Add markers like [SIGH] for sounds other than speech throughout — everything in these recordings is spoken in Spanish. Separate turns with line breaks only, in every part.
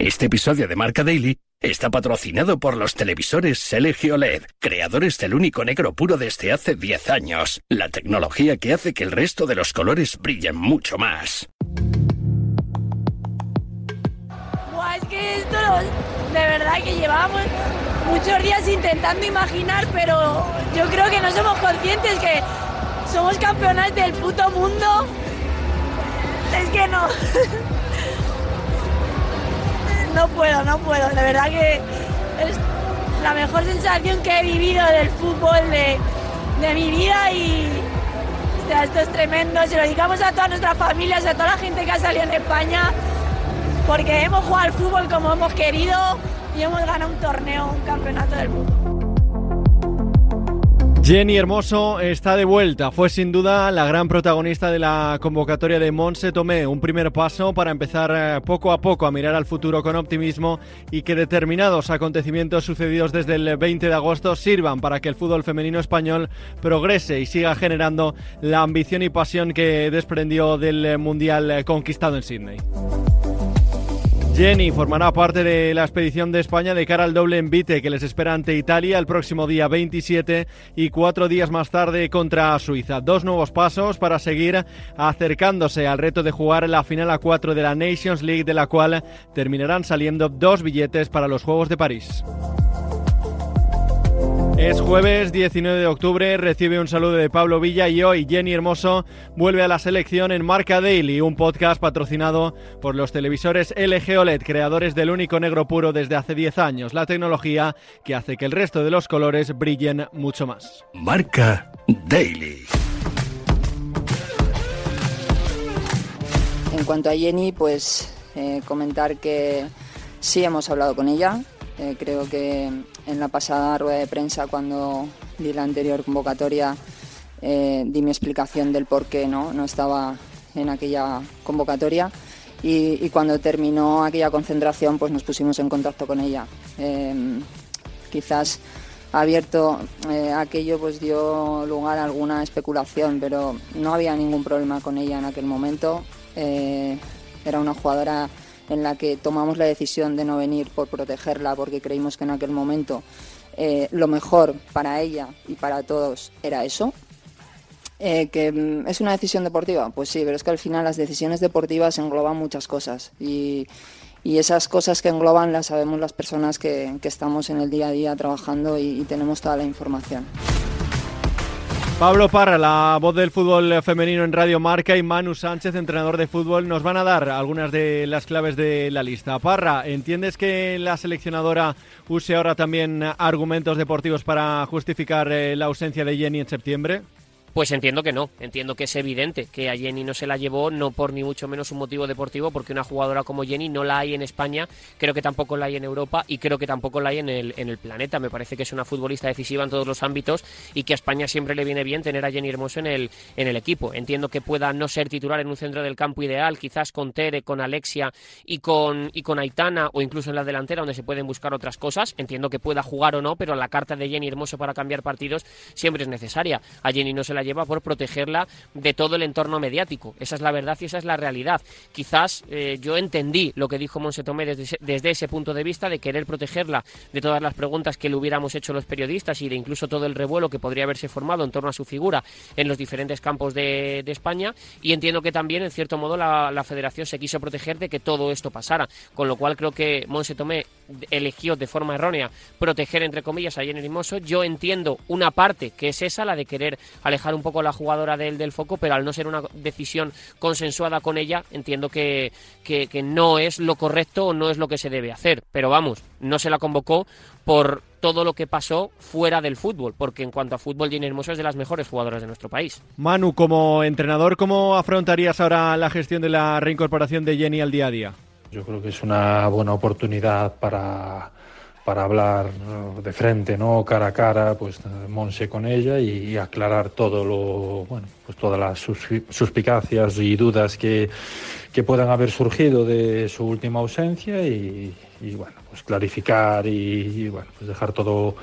Este episodio de Marca Daily está patrocinado por los televisores Selegio LED, creadores del único negro puro desde hace 10 años, la tecnología que hace que el resto de los colores brillen mucho más.
es que esto de verdad que llevábamos muchos días intentando imaginar, pero yo creo que no somos conscientes que somos campeonas del puto mundo. Es que no. [LAUGHS] no puedo, no puedo. De verdad que es la mejor sensación que he vivido del fútbol de, mi vida y esto es tremendo. Se lo dedicamos a todas nuestras familias, a toda la gente que ha salido en España, porque hemos jugado al fútbol como hemos querido y hemos ganado un torneo, un campeonato del mundo.
Jenny Hermoso está de vuelta. Fue sin duda la gran protagonista de la convocatoria de Monse Tomé. Un primer paso para empezar eh, poco a poco a mirar al futuro con optimismo y que determinados acontecimientos sucedidos desde el 20 de agosto sirvan para que el fútbol femenino español progrese y siga generando la ambición y pasión que desprendió del Mundial conquistado en Sydney. Jenny formará parte de la expedición de España de cara al doble envite que les espera ante Italia el próximo día 27 y cuatro días más tarde contra Suiza. Dos nuevos pasos para seguir acercándose al reto de jugar la final a cuatro de la Nations League, de la cual terminarán saliendo dos billetes para los Juegos de París. Es jueves 19 de octubre, recibe un saludo de Pablo Villa y hoy Jenny Hermoso vuelve a la selección en Marca Daily, un podcast patrocinado por los televisores LG OLED, creadores del único negro puro desde hace 10 años, la tecnología que hace que el resto de los colores brillen mucho más.
Marca Daily.
En cuanto a Jenny, pues eh, comentar que sí hemos hablado con ella, eh, creo que en la pasada rueda de prensa, cuando di la anterior convocatoria, eh, di mi explicación del por qué ¿no? no estaba en aquella convocatoria. Y, cuando terminó aquella concentración, pues nos pusimos en contacto con ella. Em, quizás abierto eh, aquello pues dio lugar a alguna especulación, pero no había ningún problema con ella en aquel momento. era una jugadora en la que tomamos la decisión de no venir por protegerla porque creímos que en aquel momento eh, lo mejor para ella y para todos era eso. Eh, que mm, es una decisión deportiva, pues sí, pero es que al final las decisiones deportivas engloban muchas cosas y, esas cosas que engloban las sabemos las personas que, estamos en el día a día trabajando y tenemos toda la información.
Pablo Parra, la voz del fútbol femenino en Radio Marca y Manu Sánchez, entrenador de fútbol, nos van a dar algunas de las claves de la lista. Parra, ¿entiendes que la seleccionadora use ahora también argumentos deportivos para justificar eh, la ausencia de Jenny en septiembre?
Pues entiendo que no, entiendo que es evidente que a Jenny no se la llevó, no por ni mucho menos un motivo deportivo, porque una jugadora como Jenny no la hay en España, creo que tampoco la hay en Europa y creo que tampoco la hay en el, en el planeta. Me parece que es una futbolista decisiva en todos los ámbitos y que a España siempre le viene bien tener a Jenny Hermoso en el, en el equipo. Entiendo que pueda no ser titular en un centro del campo ideal, quizás con Tere, con Alexia y con, y con Aitana o incluso en la delantera donde se pueden buscar otras cosas. Entiendo que pueda jugar o no, pero la carta de Jenny Hermoso para cambiar partidos siempre es necesaria. A Jenny no se la lleva por protegerla de todo el entorno mediático. Esa es la verdad y esa es la realidad. Quizás eh, yo entendí lo que dijo Monse Tomé desde, desde, ese punto de vista de querer protegerla de todas las preguntas que le hubiéramos hecho los periodistas y de incluso todo el revuelo que podría haberse formado en torno a su figura en los diferentes campos de, España. Y entiendo que también, en cierto modo, la, la, federación se quiso proteger de que todo esto pasara. Con lo cual creo que Monse Tomé eligió de forma errónea proteger, entre comillas, a Jenny Hermoso. Yo entiendo una parte que es esa, la de querer alejar un poco la jugadora del, del foco, pero al no ser una decisión consensuada con ella, entiendo que, que, no es lo correcto o no es lo que se debe hacer. Pero vamos, no se la convocó por todo lo que pasó fuera del fútbol, porque en cuanto a fútbol, Jenny Hermoso es de las mejores jugadoras de nuestro país.
Manu, como entrenador, ¿cómo afrontarías ahora la gestión de la reincorporación de Jenny al día a día?
Yo creo que es una buena oportunidad para, para hablar de frente, ¿no? cara a cara, pues Monse con ella y, aclarar todo lo, bueno, pues todas las suspicacias y dudas que, que puedan haber surgido de su última ausencia y, bueno, pues clarificar y, bueno, pues dejar todo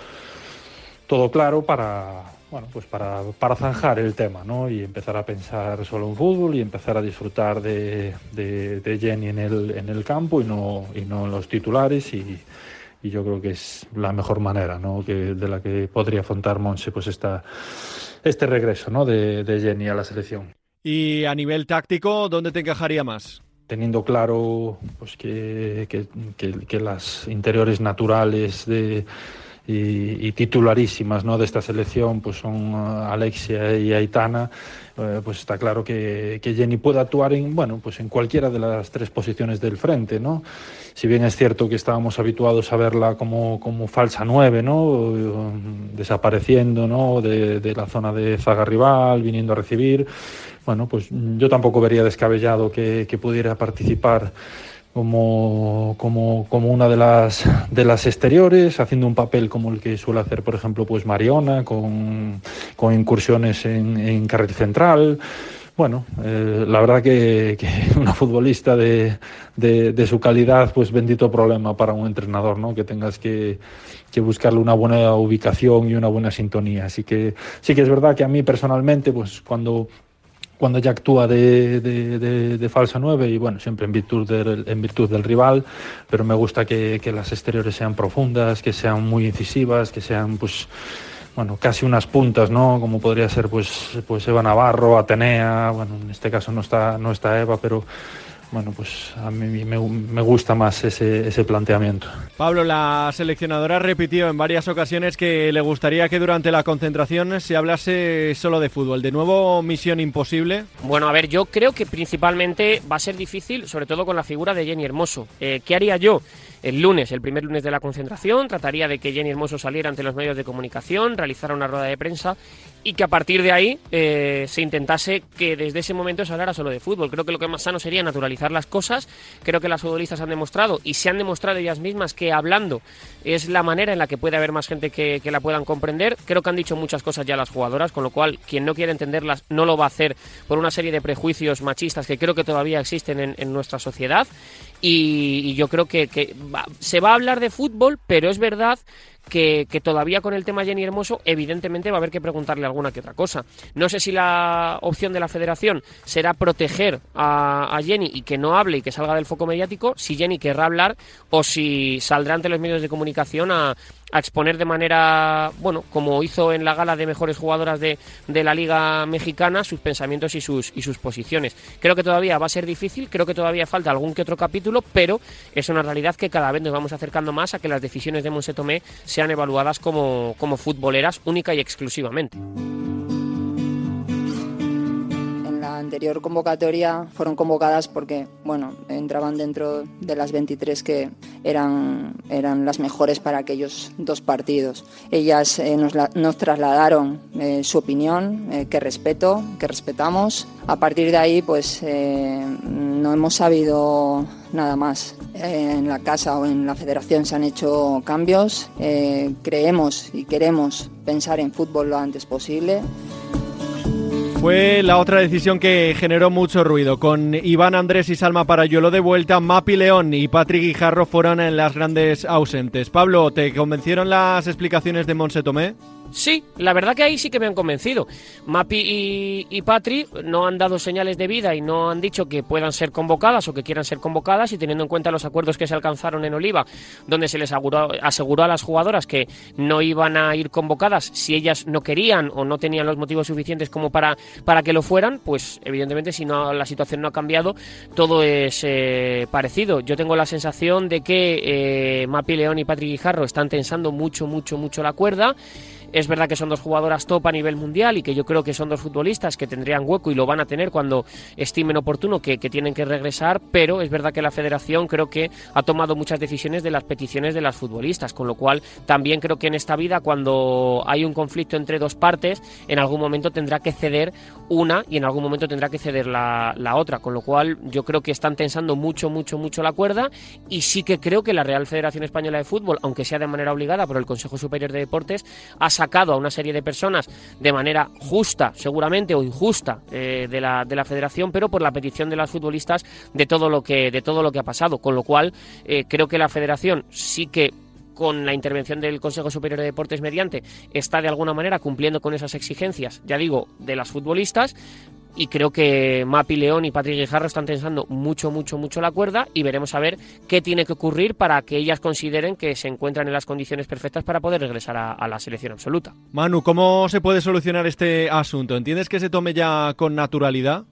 todo claro para, bueno, pues para, para zanjar el tema, ¿no? Y empezar a pensar solo en fútbol y empezar a disfrutar de, de, Jenny en el, en el campo y no, y no en los titulares y, y yo creo que es la mejor manera, ¿no? Que, de la que podría afrontar Monse, pues esta, este regreso, ¿no? De, de Jenny a la selección.
Y a nivel táctico, ¿dónde te encajaría más?
teniendo claro pues que, que, que, las interiores naturales de, y, titularísimas ¿no? de esta selección pues son uh, Alexia y Aitana, eh, pues está claro que, que, Jenny puede actuar en, bueno, pues en cualquiera de las tres posiciones del frente. ¿no? Si bien es cierto que estábamos habituados a verla como, como falsa nueve, ¿no? desapareciendo ¿no? de, de la zona de zaga rival, viniendo a recibir, bueno, pues yo tampoco vería descabellado que, que pudiera participar como, como, como, una de las, de las exteriores, haciendo un papel como el que suele hacer, por ejemplo, pues Mariona, con, con incursiones en, en carril central. Bueno, eh, la verdad que, que, [LAUGHS] una futbolista de, de, de, su calidad, pues bendito problema para un entrenador, ¿no? Que tengas que, que buscarle una buena ubicación y una buena sintonía. Así que sí que es verdad que a mí personalmente, pues cuando cuando ya actúa de, falsa 9 y bueno, siempre en virtud del, en virtud del rival, pero me gusta que, que, las exteriores sean profundas, que sean muy incisivas, que sean pues bueno, casi unas puntas, ¿no? Como podría ser pues pues Eva Navarro, Atenea, bueno, en este caso no está no está Eva, pero bueno, pues a mí me, me gusta más ese, ese, planteamiento.
Pablo, la seleccionadora repitió en varias ocasiones que le gustaría que durante la concentración se hablase solo de fútbol. ¿De nuevo misión imposible?
Bueno, a ver, yo creo que principalmente va a ser difícil, sobre todo con la figura de Jenny Hermoso. Eh, ¿Qué haría yo? El lunes, el primer lunes de la concentración, trataría de que Jenny Hermoso saliera ante los medios de comunicación, realizara una rueda de prensa y que a partir de ahí eh, se intentase que desde ese momento se hablara solo de fútbol. Creo que lo que más sano sería naturalizar las cosas. Creo que las futbolistas han demostrado y se han demostrado ellas mismas que hablando es la manera en la que puede haber más gente que, la puedan comprender. Creo que han dicho muchas cosas ya las jugadoras, con lo cual quien no quiere entenderlas no lo va a hacer por una serie de prejuicios machistas que creo que todavía existen en, nuestra sociedad. Y, yo creo que, se va a hablar de fútbol, pero es verdad que, todavía con el tema Jenny Hermoso, evidentemente va a haber que preguntarle alguna que otra cosa. No sé si la opción de la federación será proteger a, Jenny y que no hable y que salga del foco mediático, si Jenny querrá hablar o si saldrá ante los medios de comunicación a, a exponer de manera, bueno, como hizo en la gala de mejores jugadoras de, de, la Liga Mexicana, sus pensamientos y sus, y sus posiciones. Creo que todavía va a ser difícil, creo que todavía falta algún que otro capítulo, pero es una realidad que cada vez nos vamos acercando más a que las decisiones de Monse Tomé sean evaluadas como, como futboleras única y exclusivamente
anterior convocatoria fueron convocadas porque, bueno, entraban dentro de las 23 que eran, eran las mejores para aquellos dos partidos. Ellas eh, nos, nos, trasladaron eh, su opinión, eh, que respeto, que respetamos. A partir de ahí, pues no hemos sabido nada más. en la casa o en la federación se han hecho cambios. creemos y queremos pensar en fútbol lo antes posible.
Fue la otra decisión que generó mucho ruido. Con Iván Andrés y Salma Parayuelo de vuelta, Mapi León y Patrick Guijarro fueron en las grandes ausentes. Pablo, ¿te convencieron las explicaciones de Monse Tomé?
Sí, la verdad que ahí sí que me han convencido. Mapi y, y, Patri no han dado señales de vida y no han dicho que puedan ser convocadas o que quieran ser convocadas y teniendo en cuenta los acuerdos que se alcanzaron en Oliva, donde se les aseguró, aseguró a las jugadoras que no iban a ir convocadas si ellas no querían o no tenían los motivos suficientes como para, para que lo fueran, pues evidentemente si no la situación no ha cambiado, todo es eh, parecido. Yo tengo la sensación de que eh, Mapi León y Patri Guijarro están tensando mucho, mucho, mucho la cuerda. Es verdad que son dos jugadoras top a nivel mundial y que yo creo que son dos futbolistas que tendrían hueco y lo van a tener cuando estimen oportuno que, tienen que regresar, pero es verdad que la federación creo que ha tomado muchas decisiones de las peticiones de las futbolistas, con lo cual también creo que en esta vida cuando hay un conflicto entre dos partes, en algún momento tendrá que ceder una y en algún momento tendrá que ceder la, la otra, con lo cual yo creo que están tensando mucho, mucho, mucho la cuerda y sí que creo que la Real Federación Española de Fútbol, aunque sea de manera obligada por el Consejo Superior de Deportes, ha sacado a una serie de personas de manera justa, seguramente, o injusta eh, de, la, de la federación, pero por la petición de las futbolistas de todo lo que, de todo lo que ha pasado. Con lo cual, eh, creo que la federación sí que con la intervención del Consejo Superior de Deportes mediante, está de alguna manera cumpliendo con esas exigencias, ya digo, de las futbolistas, y creo que Mapi León y Patrick Guijarro están tensando mucho, mucho, mucho la cuerda y veremos a ver qué tiene que ocurrir para que ellas consideren que se encuentran en las condiciones perfectas para poder regresar a, la selección absoluta.
Manu, ¿cómo se puede solucionar este asunto? ¿Entiendes que se tome ya con naturalidad?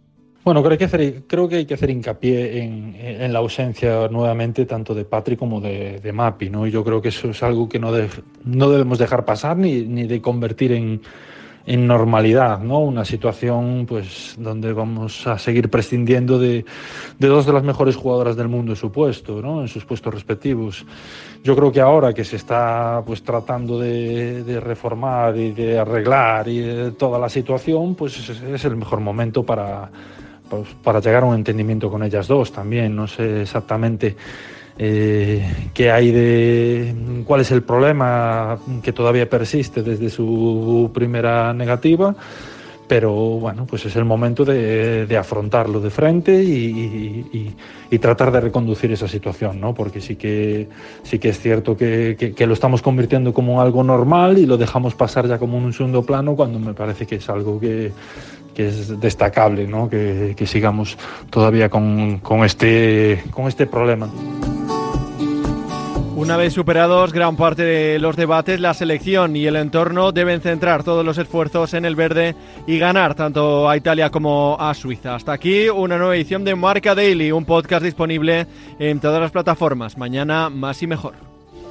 Bueno, creo que, hay que hacer hincapié en, la ausencia nuevamente tanto de Patrick como de, Mapi, ¿no? Yo creo que eso es algo que no, no debemos dejar pasar ni, ni de convertir en, en normalidad, ¿no? Una situación pues donde vamos a seguir prescindiendo de, dos de las mejores jugadoras del mundo en su puesto, ¿no? En sus puestos respectivos. Yo creo que ahora que se está pues tratando de, reformar y de arreglar y toda la situación, pues es, el mejor momento para, pues, para llegar a un entendimiento con ellas dos también. No sé exactamente eh, qué hay de cuál es el problema que todavía persiste desde su primera negativa pero bueno, pues es el momento de, afrontarlo de frente y, tratar de reconducir esa situación, ¿no? Porque sí que, sí que es cierto que, lo estamos convirtiendo como algo normal y lo dejamos pasar ya como un segundo plano cuando me parece que es algo que, es destacable, ¿no? Que, sigamos todavía con, con, este, con este problema.
Una vez superados gran parte de los debates, la selección y el entorno deben centrar todos los esfuerzos en el verde y ganar tanto a Italia como a Suiza. Hasta aquí una nueva edición de Marca Daily, un podcast disponible en todas las plataformas. Mañana más y mejor.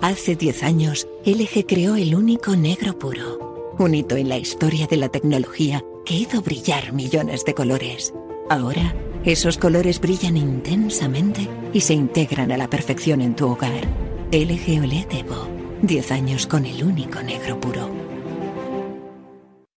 Hace 10 años, LG creó el único negro puro, un hito en la historia de la tecnología que hizo brillar millones de colores. Ahora, esos colores brillan intensamente y se integran a la perfección en tu hogar. LG OLED Evo. 10 años con el único negro puro.